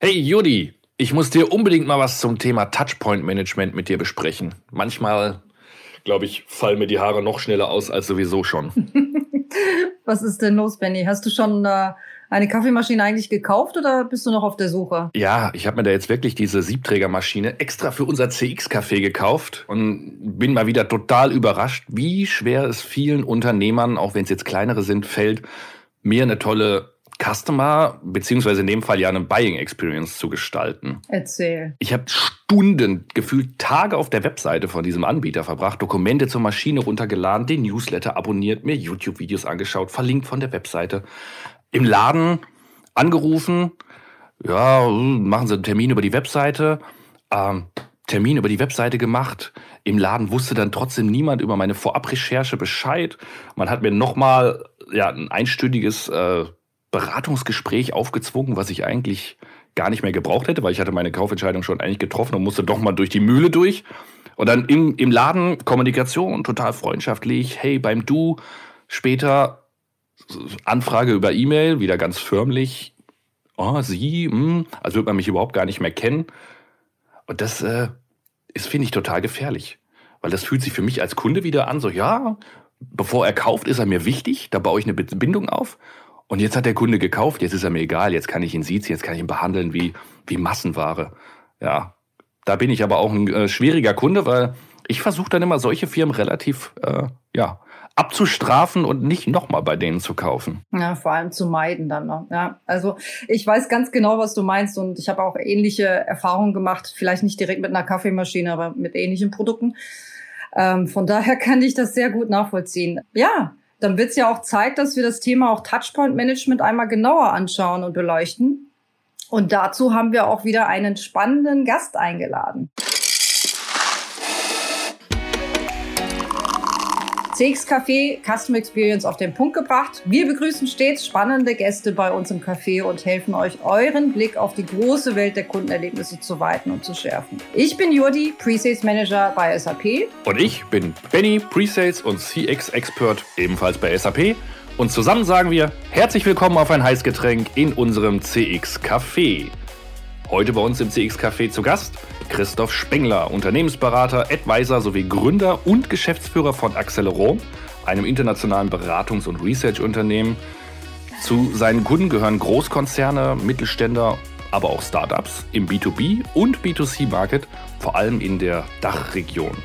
Hey Judy, ich muss dir unbedingt mal was zum Thema Touchpoint Management mit dir besprechen. Manchmal, glaube ich, fallen mir die Haare noch schneller aus als sowieso schon. was ist denn los, Benny? Hast du schon äh, eine Kaffeemaschine eigentlich gekauft oder bist du noch auf der Suche? Ja, ich habe mir da jetzt wirklich diese Siebträgermaschine extra für unser CX-Café gekauft und bin mal wieder total überrascht, wie schwer es vielen Unternehmern, auch wenn es jetzt kleinere sind, fällt, mir eine tolle Customer, beziehungsweise in dem Fall ja eine Buying Experience zu gestalten. Erzähl. Ich habe Stunden, gefühlt Tage auf der Webseite von diesem Anbieter verbracht, Dokumente zur Maschine runtergeladen, den Newsletter abonniert, mir YouTube-Videos angeschaut, verlinkt von der Webseite im Laden angerufen, ja, machen Sie einen Termin über die Webseite, ähm, Termin über die Webseite gemacht. Im Laden wusste dann trotzdem niemand über meine Vorabrecherche Bescheid. Man hat mir nochmal ja, ein einstündiges äh, Beratungsgespräch aufgezwungen, was ich eigentlich gar nicht mehr gebraucht hätte, weil ich hatte meine Kaufentscheidung schon eigentlich getroffen und musste doch mal durch die Mühle durch. Und dann im, im Laden Kommunikation, total freundschaftlich, hey, beim Du, später Anfrage über E-Mail, wieder ganz förmlich. Oh, Sie, mh, hm, als würde man mich überhaupt gar nicht mehr kennen. Und das äh, ist, finde ich, total gefährlich. Weil das fühlt sich für mich als Kunde wieder an, so, ja, bevor er kauft, ist er mir wichtig, da baue ich eine Bindung auf. Und jetzt hat der Kunde gekauft, jetzt ist er mir egal, jetzt kann ich ihn siezen, jetzt kann ich ihn behandeln wie, wie Massenware. Ja, da bin ich aber auch ein äh, schwieriger Kunde, weil ich versuche dann immer solche Firmen relativ, äh, ja, abzustrafen und nicht nochmal bei denen zu kaufen. Ja, vor allem zu meiden dann noch. Ja, also ich weiß ganz genau, was du meinst und ich habe auch ähnliche Erfahrungen gemacht, vielleicht nicht direkt mit einer Kaffeemaschine, aber mit ähnlichen Produkten. Ähm, von daher kann ich das sehr gut nachvollziehen. Ja, dann wird es ja auch Zeit, dass wir das Thema auch Touchpoint Management einmal genauer anschauen und beleuchten. Und dazu haben wir auch wieder einen spannenden Gast eingeladen. CX Café Customer Experience auf den Punkt gebracht. Wir begrüßen stets spannende Gäste bei uns im Café und helfen euch, euren Blick auf die große Welt der Kundenerlebnisse zu weiten und zu schärfen. Ich bin Jordi, Presales Manager bei SAP. Und ich bin Benny, Presales und CX Expert ebenfalls bei SAP. Und zusammen sagen wir herzlich willkommen auf ein Heißgetränk in unserem CX Café. Heute bei uns im CX Café zu Gast Christoph Spengler, Unternehmensberater, Advisor sowie Gründer und Geschäftsführer von Acceleron, einem internationalen Beratungs- und Research-Unternehmen. Zu seinen Kunden gehören Großkonzerne, Mittelständler, aber auch Startups im B2B und B2C-Market, vor allem in der Dachregion.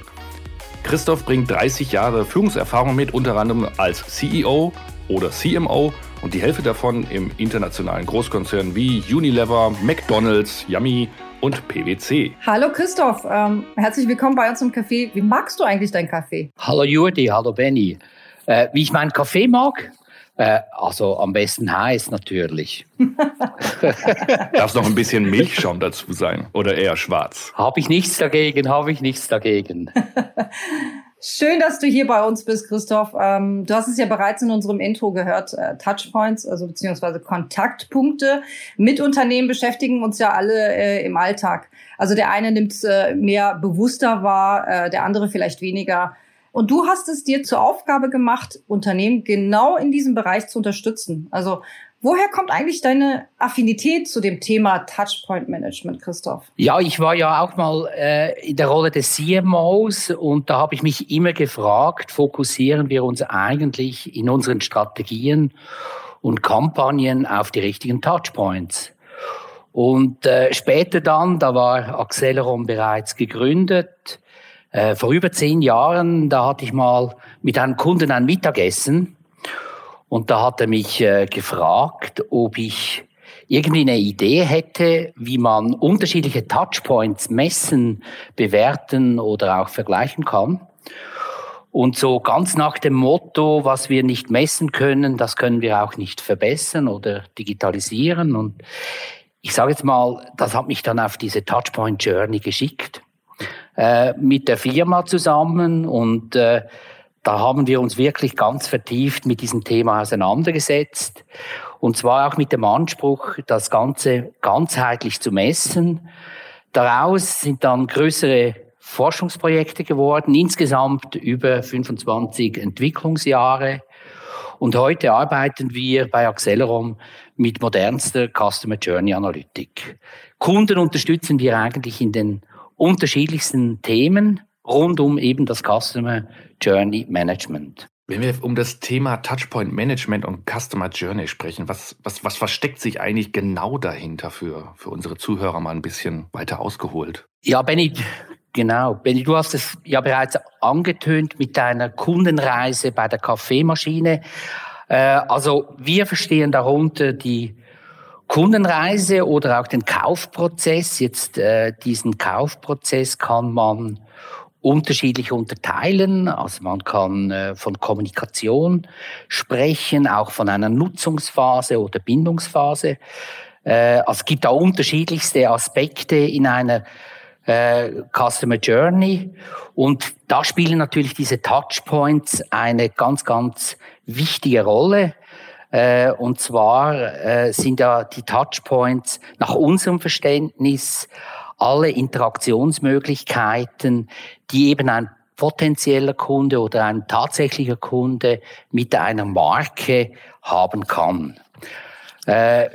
Christoph bringt 30 Jahre Führungserfahrung mit, unter anderem als CEO oder CMO und die Hälfte davon im internationalen Großkonzernen wie Unilever, McDonald's, Yummy, und PwC. Hallo Christoph, ähm, herzlich willkommen bei uns im Café. Wie magst du eigentlich deinen Kaffee? Hallo Jurdi, hallo Benny. Äh, wie ich meinen Kaffee mag? Äh, also am besten heiß natürlich. Darf es noch ein bisschen Milchschaum dazu sein oder eher schwarz? Habe ich nichts dagegen, habe ich nichts dagegen. Schön, dass du hier bei uns bist, Christoph. Ähm, du hast es ja bereits in unserem Intro gehört. Äh, Touchpoints, also beziehungsweise Kontaktpunkte mit Unternehmen beschäftigen uns ja alle äh, im Alltag. Also der eine nimmt es äh, mehr bewusster wahr, äh, der andere vielleicht weniger. Und du hast es dir zur Aufgabe gemacht, Unternehmen genau in diesem Bereich zu unterstützen. Also Woher kommt eigentlich deine Affinität zu dem Thema Touchpoint Management, Christoph? Ja, ich war ja auch mal äh, in der Rolle des CMOs und da habe ich mich immer gefragt, fokussieren wir uns eigentlich in unseren Strategien und Kampagnen auf die richtigen Touchpoints? Und äh, später dann, da war Acceleron bereits gegründet, äh, vor über zehn Jahren, da hatte ich mal mit einem Kunden ein Mittagessen und da hat er mich äh, gefragt, ob ich irgendwie eine Idee hätte, wie man unterschiedliche Touchpoints messen, bewerten oder auch vergleichen kann. Und so ganz nach dem Motto, was wir nicht messen können, das können wir auch nicht verbessern oder digitalisieren. Und ich sage jetzt mal, das hat mich dann auf diese Touchpoint Journey geschickt äh, mit der Firma zusammen und äh, da haben wir uns wirklich ganz vertieft mit diesem Thema auseinandergesetzt. Und zwar auch mit dem Anspruch, das Ganze ganzheitlich zu messen. Daraus sind dann größere Forschungsprojekte geworden, insgesamt über 25 Entwicklungsjahre. Und heute arbeiten wir bei Accelerom mit modernster Customer Journey Analytik. Kunden unterstützen wir eigentlich in den unterschiedlichsten Themen rund um eben das Customer Journey Management. Wenn wir um das Thema Touchpoint Management und Customer Journey sprechen, was, was, was versteckt sich eigentlich genau dahinter für, für unsere Zuhörer mal ein bisschen weiter ausgeholt? Ja, Benny, genau. Benny, du hast es ja bereits angetönt mit deiner Kundenreise bei der Kaffeemaschine. Äh, also wir verstehen darunter die Kundenreise oder auch den Kaufprozess. Jetzt äh, diesen Kaufprozess kann man unterschiedlich unterteilen. Also man kann äh, von Kommunikation sprechen, auch von einer Nutzungsphase oder Bindungsphase. Äh, also es gibt da unterschiedlichste Aspekte in einer äh, Customer Journey. Und da spielen natürlich diese Touchpoints eine ganz, ganz wichtige Rolle. Und zwar sind ja die Touchpoints nach unserem Verständnis alle Interaktionsmöglichkeiten, die eben ein potenzieller Kunde oder ein tatsächlicher Kunde mit einer Marke haben kann. Äh,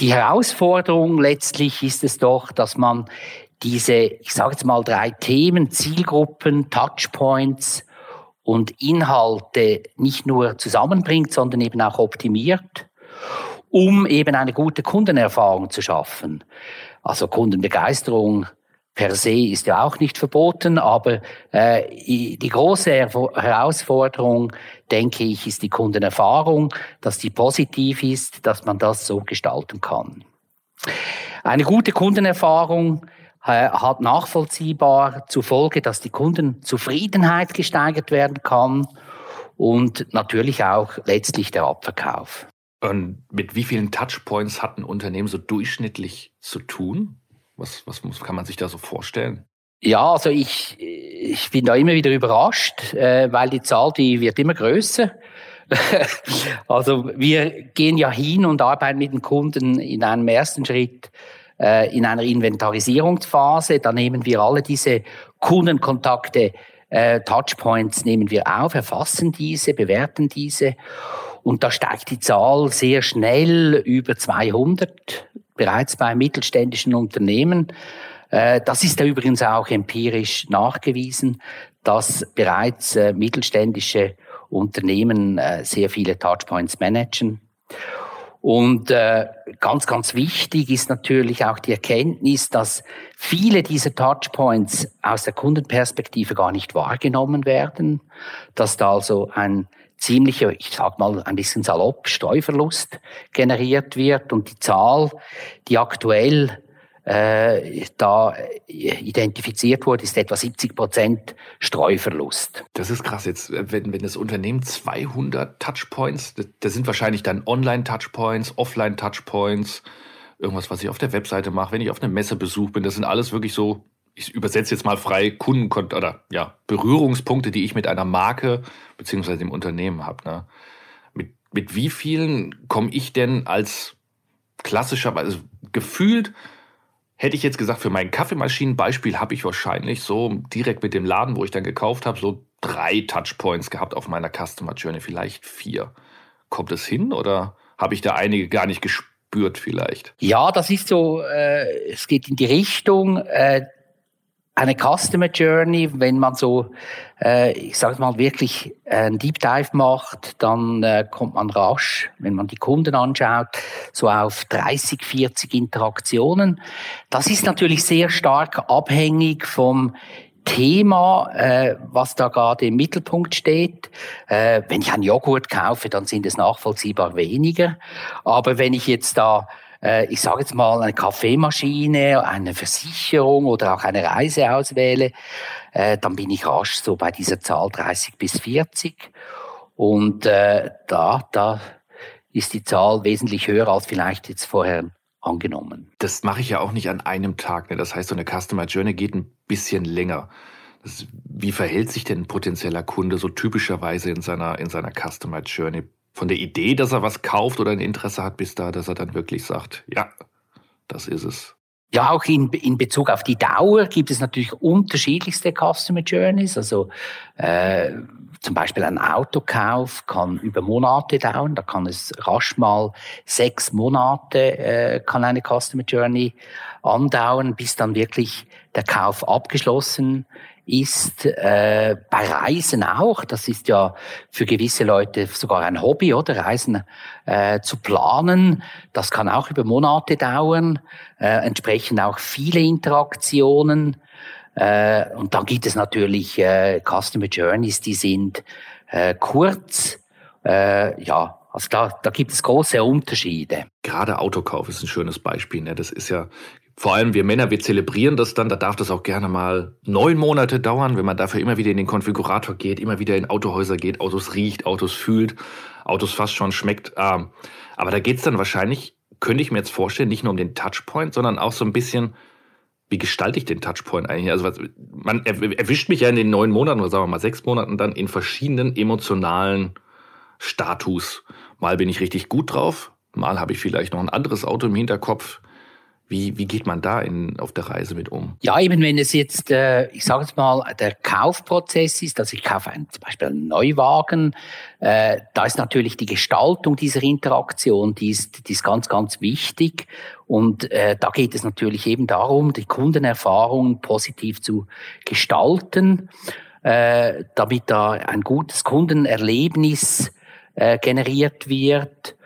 die Herausforderung letztlich ist es doch, dass man diese, ich sage jetzt mal drei Themen, Zielgruppen, Touchpoints und Inhalte nicht nur zusammenbringt, sondern eben auch optimiert, um eben eine gute Kundenerfahrung zu schaffen. Also Kundenbegeisterung per se ist ja auch nicht verboten, aber äh, die große Herausforderung, denke ich, ist die Kundenerfahrung, dass die positiv ist, dass man das so gestalten kann. Eine gute Kundenerfahrung äh, hat nachvollziehbar zur Folge, dass die Kundenzufriedenheit gesteigert werden kann und natürlich auch letztlich der Abverkauf. Und mit wie vielen Touchpoints hat ein Unternehmen so durchschnittlich zu tun? Was, was muss, kann man sich da so vorstellen? Ja, also ich, ich bin da immer wieder überrascht, äh, weil die Zahl, die wird immer größer. also wir gehen ja hin und arbeiten mit den Kunden in einem ersten Schritt äh, in einer Inventarisierungsphase. Da nehmen wir alle diese Kundenkontakte, äh, Touchpoints nehmen wir auf, erfassen diese, bewerten diese und da steigt die Zahl sehr schnell über 200, bereits bei mittelständischen Unternehmen. Äh, das ist ja übrigens auch empirisch nachgewiesen, dass bereits äh, mittelständische Unternehmen äh, sehr viele Touchpoints managen. Und ganz, ganz wichtig ist natürlich auch die Erkenntnis, dass viele dieser Touchpoints aus der Kundenperspektive gar nicht wahrgenommen werden, dass da also ein ziemlicher, ich sag mal ein bisschen salopp, Streuverlust generiert wird und die Zahl, die aktuell äh, da identifiziert wurde, ist etwa 70 Prozent Streuverlust. Das ist krass. Jetzt, wenn, wenn das Unternehmen 200 Touchpoints, das, das sind wahrscheinlich dann Online-Touchpoints, Offline-Touchpoints, irgendwas, was ich auf der Webseite mache, wenn ich auf einer Messe besucht bin, das sind alles wirklich so ich übersetze jetzt mal frei Kunden oder ja, Berührungspunkte, die ich mit einer Marke beziehungsweise dem Unternehmen habe. Ne? Mit, mit wie vielen komme ich denn als klassischer, also gefühlt hätte ich jetzt gesagt, für mein Kaffeemaschinenbeispiel habe ich wahrscheinlich so direkt mit dem Laden, wo ich dann gekauft habe, so drei Touchpoints gehabt auf meiner Customer Journey, vielleicht vier. Kommt es hin oder habe ich da einige gar nicht gespürt vielleicht? Ja, das ist so, äh, es geht in die Richtung, äh, eine Customer Journey, wenn man so, äh, ich sage mal, wirklich ein Deep Dive macht, dann äh, kommt man rasch, wenn man die Kunden anschaut, so auf 30, 40 Interaktionen. Das ist natürlich sehr stark abhängig vom Thema, äh, was da gerade im Mittelpunkt steht. Äh, wenn ich einen Joghurt kaufe, dann sind es nachvollziehbar weniger. Aber wenn ich jetzt da äh, ich sage jetzt mal, eine Kaffeemaschine, eine Versicherung oder auch eine Reise auswähle, äh, dann bin ich rasch so bei dieser Zahl 30 bis 40. Und äh, da, da ist die Zahl wesentlich höher als vielleicht jetzt vorher angenommen. Das mache ich ja auch nicht an einem Tag. Ne? Das heißt, so eine Customer Journey geht ein bisschen länger. Wie verhält sich denn ein potenzieller Kunde so typischerweise in seiner, in seiner Customer Journey? Von der Idee, dass er was kauft oder ein Interesse hat, bis da, dass er dann wirklich sagt, ja, das ist es. Ja, auch in, in Bezug auf die Dauer gibt es natürlich unterschiedlichste Customer Journeys. Also äh, zum Beispiel ein Autokauf kann über Monate dauern. Da kann es rasch mal sechs Monate äh, kann eine Customer Journey andauern, bis dann wirklich der Kauf abgeschlossen ist äh, bei Reisen auch. Das ist ja für gewisse Leute sogar ein Hobby, oder Reisen äh, zu planen. Das kann auch über Monate dauern. Äh, entsprechend auch viele Interaktionen. Äh, und dann gibt es natürlich äh, Customer Journeys, die sind äh, kurz. Äh, ja, also da, da gibt es große Unterschiede. Gerade Autokauf ist ein schönes Beispiel. Ne? Das ist ja vor allem wir Männer, wir zelebrieren das dann, da darf das auch gerne mal neun Monate dauern, wenn man dafür immer wieder in den Konfigurator geht, immer wieder in Autohäuser geht, Autos riecht, Autos fühlt, Autos fast schon schmeckt. Ähm, aber da geht's dann wahrscheinlich, könnte ich mir jetzt vorstellen, nicht nur um den Touchpoint, sondern auch so ein bisschen, wie gestalte ich den Touchpoint eigentlich? Also man erwischt mich ja in den neun Monaten oder sagen wir mal sechs Monaten dann in verschiedenen emotionalen Status. Mal bin ich richtig gut drauf, mal habe ich vielleicht noch ein anderes Auto im Hinterkopf wie, wie geht man da in, auf der Reise mit um? Ja, eben wenn es jetzt, äh, ich sage jetzt mal, der Kaufprozess ist, also ich kaufe einen, zum Beispiel einen Neuwagen, äh, da ist natürlich die Gestaltung dieser Interaktion, die ist, die ist ganz, ganz wichtig. Und äh, da geht es natürlich eben darum, die Kundenerfahrung positiv zu gestalten, äh, damit da ein gutes Kundenerlebnis äh, generiert wird.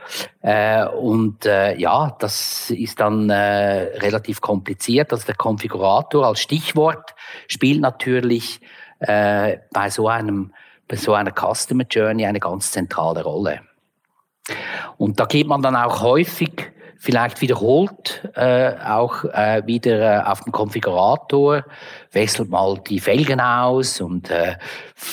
Äh, und äh, ja, das ist dann äh, relativ kompliziert. Also der Konfigurator als Stichwort spielt natürlich äh, bei so einem bei so einer Customer Journey eine ganz zentrale Rolle. Und da geht man dann auch häufig vielleicht wiederholt äh, auch äh, wieder äh, auf dem Konfigurator, wechselt mal die Felgen aus und äh,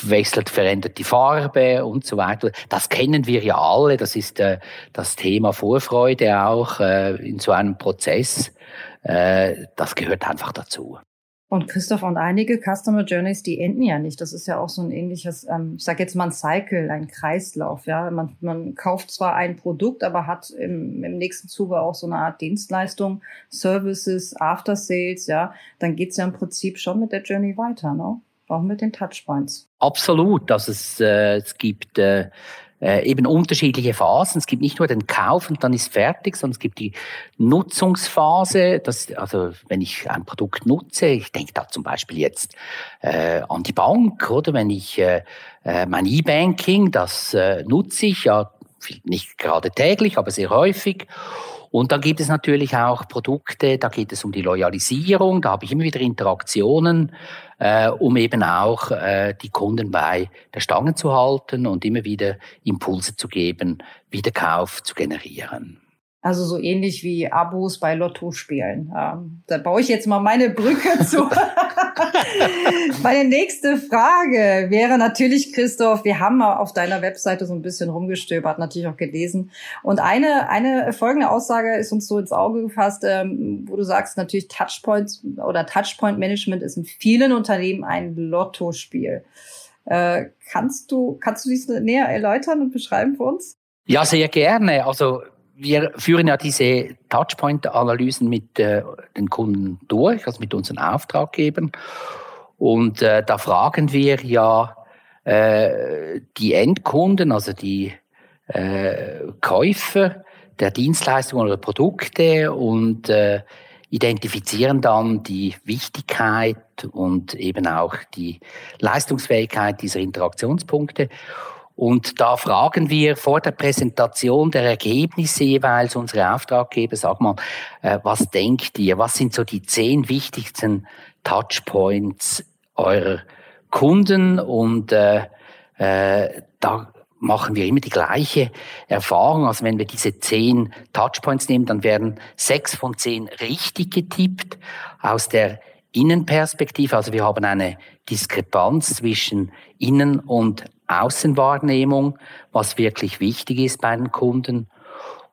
wechselt, verändert die Farbe und so weiter. Das kennen wir ja alle, das ist äh, das Thema Vorfreude auch äh, in so einem Prozess. Äh, das gehört einfach dazu. Und Christoph, und einige Customer Journeys, die enden ja nicht. Das ist ja auch so ein ähnliches, ähm, ich sage jetzt mal ein Cycle, ein Kreislauf. Ja, man, man kauft zwar ein Produkt, aber hat im, im nächsten Zuge auch so eine Art Dienstleistung, Services, After Sales. Ja, dann geht's ja im Prinzip schon mit der Journey weiter, ne? Auch mit den Touchpoints. Absolut. Also es, äh, es gibt äh, äh, eben unterschiedliche Phasen. Es gibt nicht nur den Kauf und dann ist fertig, sondern es gibt die Nutzungsphase. Das, also wenn ich ein Produkt nutze, ich denke da zum Beispiel jetzt äh, an die Bank oder wenn ich äh, äh mein E-Banking, das äh, nutze ich ja nicht gerade täglich, aber sehr häufig. Und dann gibt es natürlich auch Produkte, da geht es um die Loyalisierung, da habe ich immer wieder Interaktionen, äh, um eben auch äh, die Kunden bei der Stange zu halten und immer wieder Impulse zu geben, Wiederkauf zu generieren. Also so ähnlich wie Abos bei Lotto spielen. Ähm, da baue ich jetzt mal meine Brücke zu. meine nächste Frage wäre natürlich, Christoph, wir haben mal auf deiner Webseite so ein bisschen rumgestöbert, natürlich auch gelesen. Und eine, eine folgende Aussage ist uns so ins Auge gefasst, ähm, wo du sagst, natürlich Touchpoint oder Touchpoint Management ist in vielen Unternehmen ein Lottospiel. Äh, kannst du, kannst du dies näher erläutern und beschreiben für uns? Ja, sehr gerne. Also wir führen ja diese Touchpoint-Analysen mit äh, den Kunden durch, also mit unseren Auftraggebern. Und äh, da fragen wir ja äh, die Endkunden, also die äh, Käufer der Dienstleistungen oder Produkte und äh, identifizieren dann die Wichtigkeit und eben auch die Leistungsfähigkeit dieser Interaktionspunkte und da fragen wir vor der Präsentation der Ergebnisse jeweils unsere Auftraggeber, sag mal, äh, was denkt ihr? Was sind so die zehn wichtigsten Touchpoints eurer Kunden? Und äh, äh, da machen wir immer die gleiche Erfahrung. Also wenn wir diese zehn Touchpoints nehmen, dann werden sechs von zehn richtig getippt aus der Innenperspektive. Also wir haben eine Diskrepanz zwischen Innen- und Außenwahrnehmung, was wirklich wichtig ist bei den Kunden.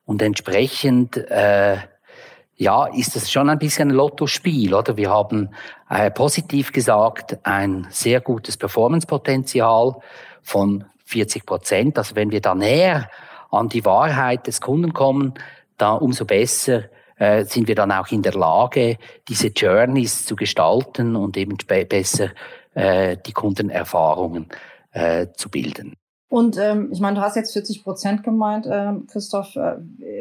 Und entsprechend, äh, ja, ist es schon ein bisschen ein Lottospiel, oder? Wir haben äh, positiv gesagt ein sehr gutes Performancepotenzial von 40 Prozent. Also wenn wir da näher an die Wahrheit des Kunden kommen, da umso besser äh, sind wir dann auch in der Lage, diese Journeys zu gestalten und eben besser äh, die Kundenerfahrungen äh, zu bilden. Und ähm, ich meine, du hast jetzt 40 Prozent gemeint, äh, Christoph. Äh,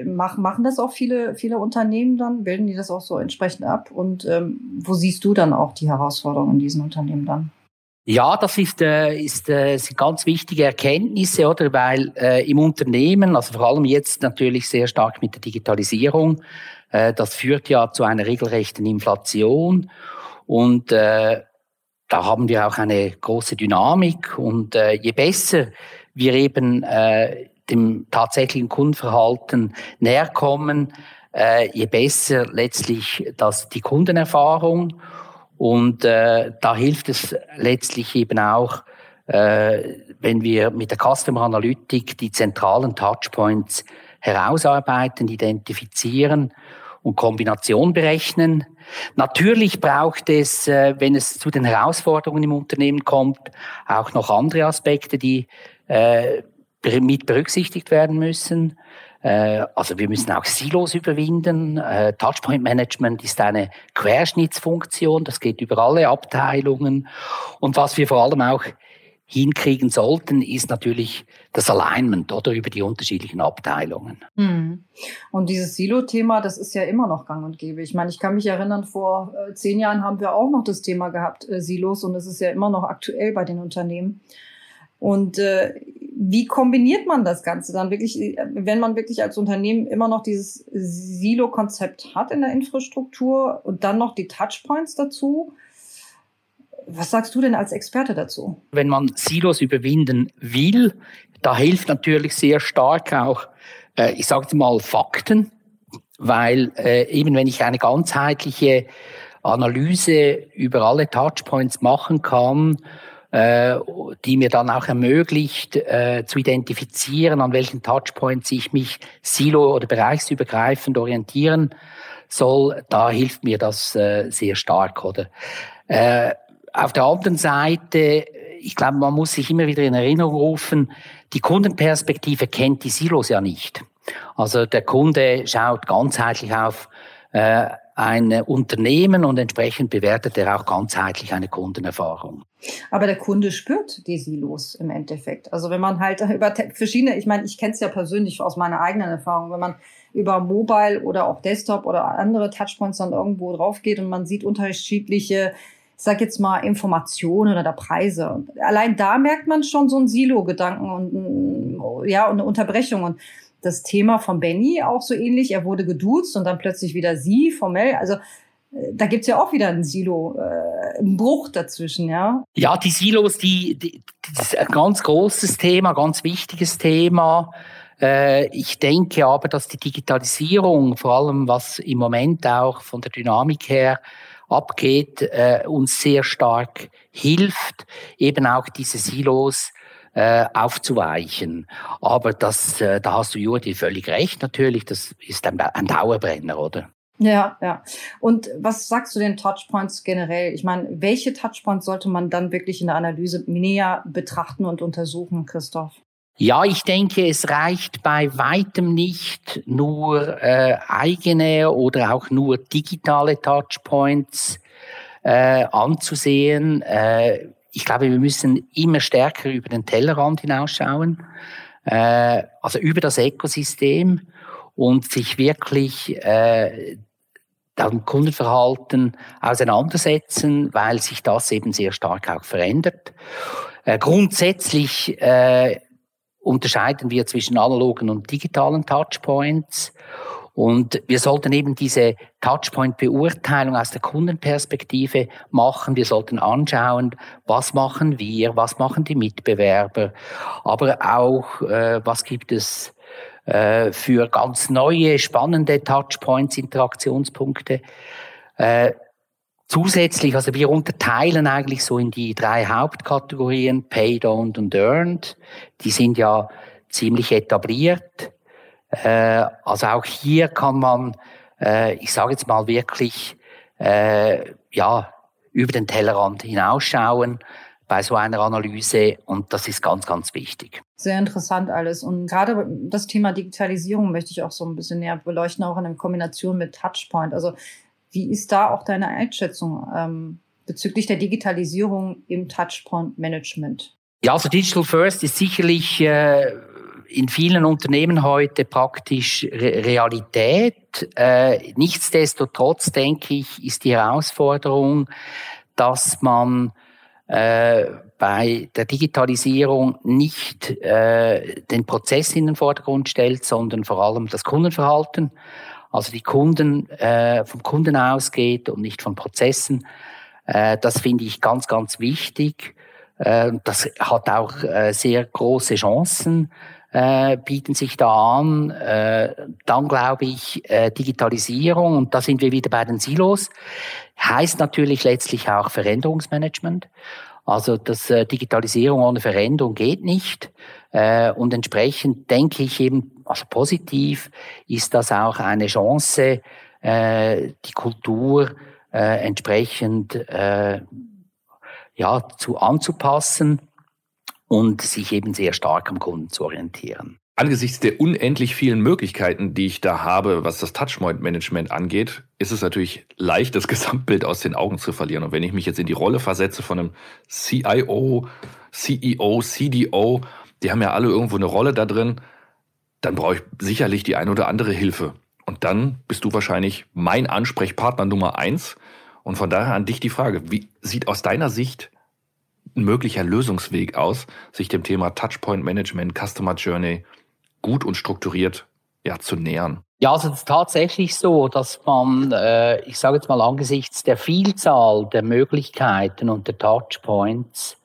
mach, machen das auch viele, viele Unternehmen dann? Bilden die das auch so entsprechend ab? Und ähm, wo siehst du dann auch die Herausforderungen in diesen Unternehmen dann? Ja, das ist, äh, ist, äh, sind ganz wichtige Erkenntnisse, oder? Weil äh, im Unternehmen, also vor allem jetzt natürlich sehr stark mit der Digitalisierung, äh, das führt ja zu einer regelrechten Inflation und äh, da haben wir auch eine große Dynamik und äh, je besser wir eben äh, dem tatsächlichen Kundenverhalten näher kommen, äh, je besser letztlich das die Kundenerfahrung und äh, da hilft es letztlich eben auch, äh, wenn wir mit der Customer Analytik die zentralen Touchpoints herausarbeiten, identifizieren und Kombination berechnen. Natürlich braucht es, äh, wenn es zu den Herausforderungen im Unternehmen kommt, auch noch andere Aspekte, die äh, mit berücksichtigt werden müssen. Äh, also wir müssen auch Silos überwinden. Touchpoint Management ist eine Querschnittsfunktion, das geht über alle Abteilungen. Und was wir vor allem auch hinkriegen sollten, ist natürlich das Alignment oder über die unterschiedlichen Abteilungen. Hm. Und dieses Silo-Thema, das ist ja immer noch gang und gäbe. Ich meine, ich kann mich erinnern, vor äh, zehn Jahren haben wir auch noch das Thema gehabt, äh, Silos, und es ist ja immer noch aktuell bei den Unternehmen. Und äh, wie kombiniert man das Ganze dann wirklich, äh, wenn man wirklich als Unternehmen immer noch dieses Silo-Konzept hat in der Infrastruktur und dann noch die Touchpoints dazu? Was sagst du denn als Experte dazu? Wenn man Silos überwinden will, da hilft natürlich sehr stark auch, äh, ich sage mal, Fakten, weil äh, eben wenn ich eine ganzheitliche Analyse über alle Touchpoints machen kann, äh, die mir dann auch ermöglicht, äh, zu identifizieren, an welchen Touchpoints ich mich silo- oder bereichsübergreifend orientieren soll, da hilft mir das äh, sehr stark, oder? Äh, auf der anderen Seite, ich glaube, man muss sich immer wieder in Erinnerung rufen, die Kundenperspektive kennt die Silos ja nicht. Also der Kunde schaut ganzheitlich auf äh, ein Unternehmen und entsprechend bewertet er auch ganzheitlich eine Kundenerfahrung. Aber der Kunde spürt die Silos im Endeffekt. Also wenn man halt über verschiedene, ich meine, ich kenne es ja persönlich aus meiner eigenen Erfahrung, wenn man über Mobile oder auch Desktop oder andere Touchpoints dann irgendwo drauf geht und man sieht unterschiedliche ich sag jetzt mal, Informationen oder Preise. Allein da merkt man schon so einen Silo-Gedanken und ja, und eine Unterbrechung. Und das Thema von Benny auch so ähnlich. Er wurde geduzt und dann plötzlich wieder sie formell. Also äh, da gibt's ja auch wieder ein Silo, äh, einen Bruch dazwischen, ja. Ja, die Silos, die, die das ist ein ganz großes Thema, ganz wichtiges Thema. Äh, ich denke aber, dass die Digitalisierung, vor allem was im Moment auch von der Dynamik her abgeht, äh, uns sehr stark hilft, eben auch diese Silos äh, aufzuweichen. Aber das, äh, da hast du Juri völlig recht natürlich, das ist ein, ein Dauerbrenner, oder? Ja, ja. Und was sagst du den Touchpoints generell? Ich meine, welche Touchpoints sollte man dann wirklich in der Analyse näher betrachten und untersuchen, Christoph? Ja, ich denke, es reicht bei weitem nicht nur äh, eigene oder auch nur digitale Touchpoints äh, anzusehen. Äh, ich glaube, wir müssen immer stärker über den Tellerrand hinausschauen, äh, also über das Ökosystem und sich wirklich äh, dem Kundenverhalten auseinandersetzen, weil sich das eben sehr stark auch verändert. Äh, grundsätzlich äh, unterscheiden wir zwischen analogen und digitalen Touchpoints. Und wir sollten eben diese Touchpoint-Beurteilung aus der Kundenperspektive machen. Wir sollten anschauen, was machen wir, was machen die Mitbewerber, aber auch, äh, was gibt es äh, für ganz neue, spannende Touchpoints, Interaktionspunkte. Äh, Zusätzlich, also wir unterteilen eigentlich so in die drei Hauptkategorien, Paid, Owned und Earned. Die sind ja ziemlich etabliert. Äh, also auch hier kann man, äh, ich sage jetzt mal wirklich, äh, ja, über den Tellerrand hinausschauen bei so einer Analyse und das ist ganz, ganz wichtig. Sehr interessant alles. Und gerade das Thema Digitalisierung möchte ich auch so ein bisschen näher beleuchten, auch in Kombination mit Touchpoint. Also wie ist da auch deine Einschätzung ähm, bezüglich der Digitalisierung im Touchpoint-Management? Ja, also Digital First ist sicherlich äh, in vielen Unternehmen heute praktisch Re Realität. Äh, nichtsdestotrotz denke ich, ist die Herausforderung, dass man äh, bei der Digitalisierung nicht äh, den Prozess in den Vordergrund stellt, sondern vor allem das Kundenverhalten. Also die Kunden äh, vom Kunden ausgeht und nicht von Prozessen. Äh, das finde ich ganz, ganz wichtig. Äh, das hat auch äh, sehr große Chancen, äh, bieten sich da an. Äh, dann glaube ich, äh, Digitalisierung, und da sind wir wieder bei den Silos, heißt natürlich letztlich auch Veränderungsmanagement. Also das äh, Digitalisierung ohne Veränderung geht nicht. Äh, und entsprechend denke ich eben, also positiv ist das auch eine Chance, äh, die Kultur äh, entsprechend ja, zu anzupassen und sich eben sehr stark am Kunden zu orientieren. Angesichts der unendlich vielen Möglichkeiten, die ich da habe, was das Touchpoint-Management angeht, ist es natürlich leicht, das Gesamtbild aus den Augen zu verlieren. Und wenn ich mich jetzt in die Rolle versetze von einem CIO, CEO, CDO, die haben ja alle irgendwo eine Rolle da drin, dann brauche ich sicherlich die ein oder andere Hilfe. Und dann bist du wahrscheinlich mein Ansprechpartner Nummer eins. Und von daher an dich die Frage, wie sieht aus deiner Sicht ein möglicher Lösungsweg aus, sich dem Thema Touchpoint Management, Customer Journey gut und strukturiert ja, zu nähern? Ja, also es ist tatsächlich so, dass man, äh, ich sage jetzt mal angesichts der Vielzahl der Möglichkeiten und der Touchpoints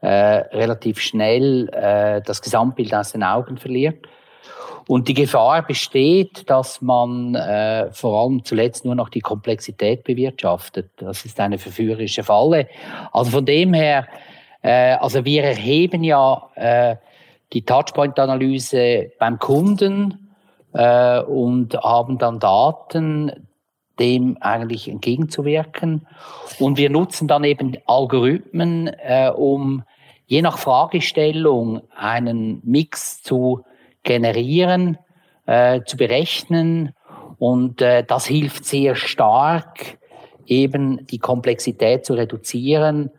äh, relativ schnell äh, das Gesamtbild aus den Augen verliert. Und die Gefahr besteht, dass man äh, vor allem zuletzt nur noch die Komplexität bewirtschaftet. Das ist eine verführerische Falle. Also von dem her, äh, also wir erheben ja äh, die Touchpoint-Analyse beim Kunden äh, und haben dann Daten, dem eigentlich entgegenzuwirken. Und wir nutzen dann eben Algorithmen, äh, um je nach Fragestellung einen Mix zu generieren, äh, zu berechnen. Und äh, das hilft sehr stark, eben die Komplexität zu reduzieren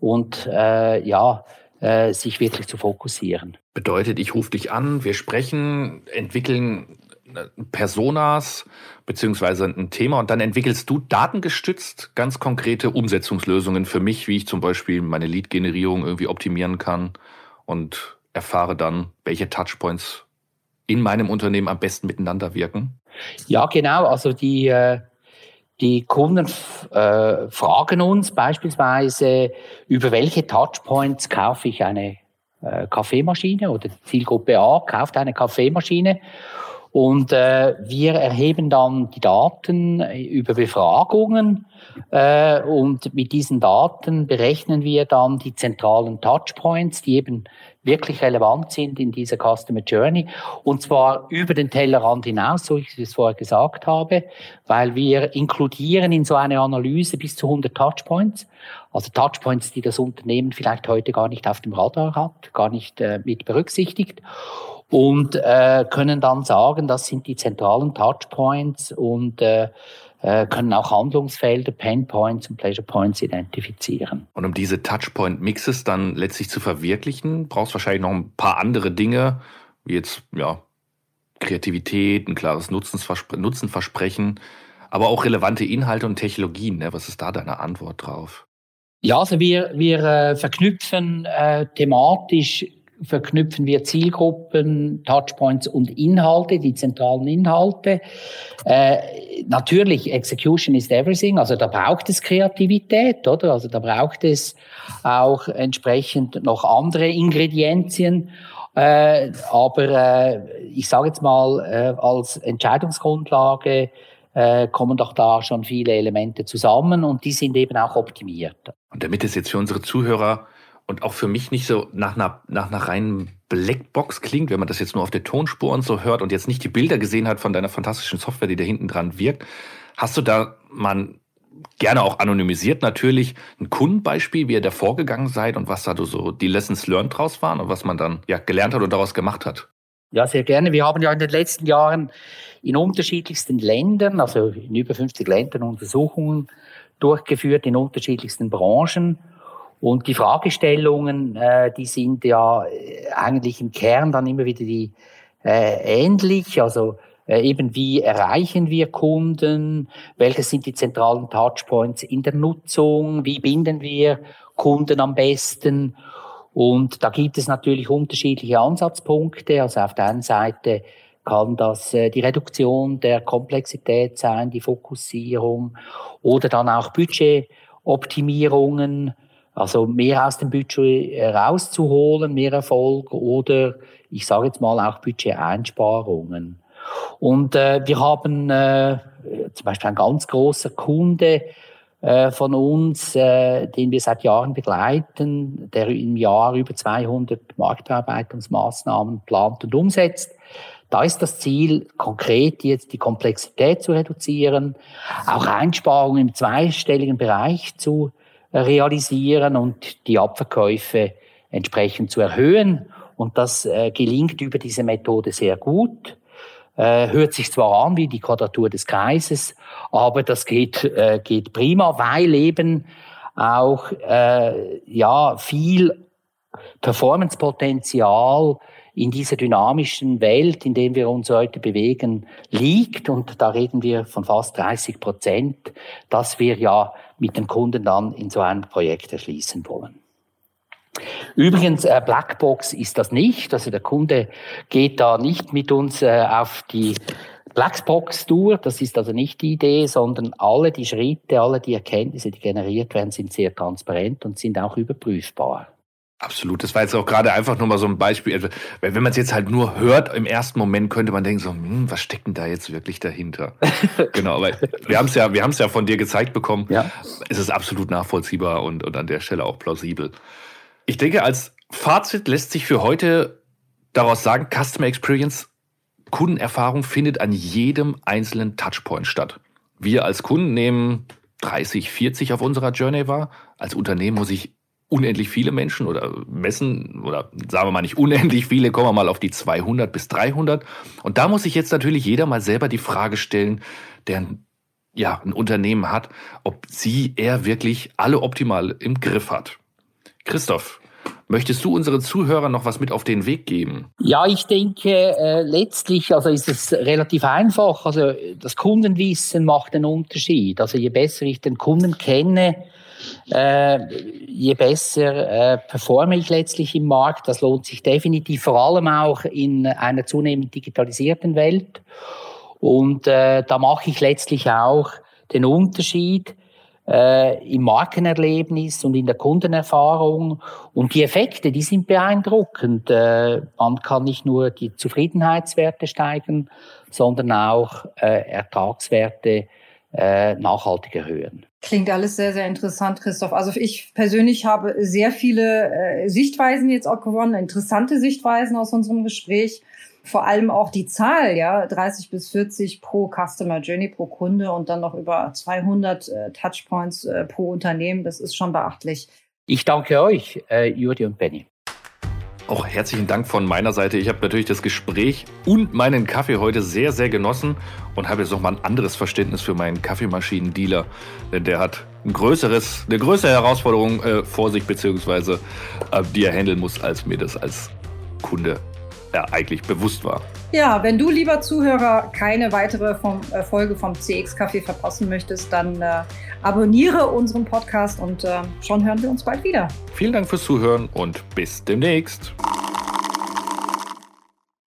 und äh, ja, äh, sich wirklich zu fokussieren. Bedeutet, ich rufe dich an, wir sprechen, entwickeln Personas beziehungsweise ein Thema und dann entwickelst du datengestützt ganz konkrete Umsetzungslösungen für mich, wie ich zum Beispiel meine Lead-Generierung irgendwie optimieren kann und erfahre dann, welche Touchpoints in meinem Unternehmen am besten miteinander wirken? Ja, genau. Also die, äh, die Kunden äh, fragen uns beispielsweise, über welche Touchpoints kaufe ich eine äh, Kaffeemaschine oder Zielgruppe A kauft eine Kaffeemaschine. Und äh, wir erheben dann die Daten über Befragungen äh, und mit diesen Daten berechnen wir dann die zentralen Touchpoints, die eben wirklich relevant sind in dieser Customer Journey. Und zwar über den Tellerrand hinaus, so ich es vorher gesagt habe, weil wir inkludieren in so eine Analyse bis zu 100 Touchpoints. Also Touchpoints, die das Unternehmen vielleicht heute gar nicht auf dem Radar hat, gar nicht äh, mit berücksichtigt und äh, können dann sagen, das sind die zentralen Touchpoints und äh, äh, können auch Handlungsfelder, Pain Points und Pleasure Points identifizieren. Und um diese Touchpoint-Mixes dann letztlich zu verwirklichen, brauchst du wahrscheinlich noch ein paar andere Dinge, wie jetzt ja, Kreativität, ein klares Nutzenversprechen, aber auch relevante Inhalte und Technologien. Ne? Was ist da deine Antwort drauf? Ja, also wir, wir äh, verknüpfen äh, thematisch verknüpfen wir Zielgruppen, Touchpoints und Inhalte, die zentralen Inhalte. Äh, natürlich, Execution is everything, also da braucht es Kreativität, oder? Also da braucht es auch entsprechend noch andere Ingredienzien. Äh, aber äh, ich sage jetzt mal, äh, als Entscheidungsgrundlage äh, kommen doch da schon viele Elemente zusammen und die sind eben auch optimiert. Und damit es jetzt für unsere Zuhörer und auch für mich nicht so nach einer, nach einer reinen Blackbox klingt, wenn man das jetzt nur auf der Tonspur und so hört und jetzt nicht die Bilder gesehen hat von deiner fantastischen Software, die da hinten dran wirkt. Hast du da mal gerne auch anonymisiert natürlich, ein Kundenbeispiel, wie ihr da vorgegangen seid und was da so die Lessons learned draus waren und was man dann ja gelernt hat und daraus gemacht hat? Ja, sehr gerne. Wir haben ja in den letzten Jahren in unterschiedlichsten Ländern, also in über 50 Ländern Untersuchungen durchgeführt, in unterschiedlichsten Branchen. Und die Fragestellungen, äh, die sind ja äh, eigentlich im Kern dann immer wieder die äh, ähnlich. Also äh, eben wie erreichen wir Kunden, welche sind die zentralen Touchpoints in der Nutzung, wie binden wir Kunden am besten. Und da gibt es natürlich unterschiedliche Ansatzpunkte. Also auf der einen Seite kann das äh, die Reduktion der Komplexität sein, die Fokussierung oder dann auch Budgetoptimierungen, also mehr aus dem Budget rauszuholen, mehr Erfolg oder ich sage jetzt mal auch Budgeteinsparungen. Und äh, wir haben äh, zum Beispiel ein ganz großer Kunde äh, von uns, äh, den wir seit Jahren begleiten, der im Jahr über 200 Marktbearbeitungsmaßnahmen plant und umsetzt. Da ist das Ziel, konkret jetzt die Komplexität zu reduzieren, auch Einsparungen im zweistelligen Bereich zu realisieren und die Abverkäufe entsprechend zu erhöhen. Und das äh, gelingt über diese Methode sehr gut. Äh, hört sich zwar an wie die Quadratur des Kreises, aber das geht, äh, geht prima, weil eben auch äh, ja, viel Performance-Potenzial in dieser dynamischen Welt, in der wir uns heute bewegen, liegt. Und da reden wir von fast 30 Prozent, dass wir ja mit den Kunden dann in so einem Projekt erschließen wollen. Übrigens, äh, Blackbox ist das nicht. Also der Kunde geht da nicht mit uns äh, auf die Blackbox-Tour. Das ist also nicht die Idee, sondern alle die Schritte, alle die Erkenntnisse, die generiert werden, sind sehr transparent und sind auch überprüfbar. Absolut. Das war jetzt auch gerade einfach nur mal so ein Beispiel. Also, wenn man es jetzt halt nur hört, im ersten Moment könnte man denken so, hm, was steckt denn da jetzt wirklich dahinter? genau, aber wir haben es ja, wir haben es ja von dir gezeigt bekommen. Ja. Es ist absolut nachvollziehbar und, und an der Stelle auch plausibel. Ich denke, als Fazit lässt sich für heute daraus sagen, Customer Experience, Kundenerfahrung findet an jedem einzelnen Touchpoint statt. Wir als Kunden nehmen 30, 40 auf unserer Journey wahr. Als Unternehmen muss ich unendlich viele Menschen oder messen oder sagen wir mal nicht unendlich viele, kommen wir mal auf die 200 bis 300. Und da muss sich jetzt natürlich jeder mal selber die Frage stellen, der ja, ein Unternehmen hat, ob sie er wirklich alle optimal im Griff hat. Christoph, Möchtest du unseren Zuhörern noch was mit auf den Weg geben? Ja, ich denke, äh, letztlich also ist es relativ einfach. Also das Kundenwissen macht einen Unterschied. Also je besser ich den Kunden kenne, je besser äh, performe ich letztlich im Markt. Das lohnt sich definitiv, vor allem auch in einer zunehmend digitalisierten Welt. Und äh, da mache ich letztlich auch den Unterschied äh, im Markenerlebnis und in der Kundenerfahrung. Und die Effekte, die sind beeindruckend. Äh, man kann nicht nur die Zufriedenheitswerte steigern, sondern auch äh, Ertragswerte äh, nachhaltig erhöhen. Klingt alles sehr, sehr interessant, Christoph. Also ich persönlich habe sehr viele äh, Sichtweisen jetzt auch gewonnen, interessante Sichtweisen aus unserem Gespräch. Vor allem auch die Zahl, ja, 30 bis 40 pro Customer Journey pro Kunde und dann noch über 200 äh, Touchpoints äh, pro Unternehmen. Das ist schon beachtlich. Ich danke euch, äh, Juri und Benny. Auch herzlichen Dank von meiner Seite. Ich habe natürlich das Gespräch und meinen Kaffee heute sehr, sehr genossen und habe jetzt noch mal ein anderes Verständnis für meinen Kaffeemaschinendealer. Denn der hat ein größeres, eine größere Herausforderung äh, vor sich, beziehungsweise äh, die er handeln muss, als mir das als Kunde ja, eigentlich bewusst war. Ja, wenn du, lieber Zuhörer, keine weitere vom, äh, Folge vom CX Café verpassen möchtest, dann äh, abonniere unseren Podcast und äh, schon hören wir uns bald wieder. Vielen Dank fürs Zuhören und bis demnächst.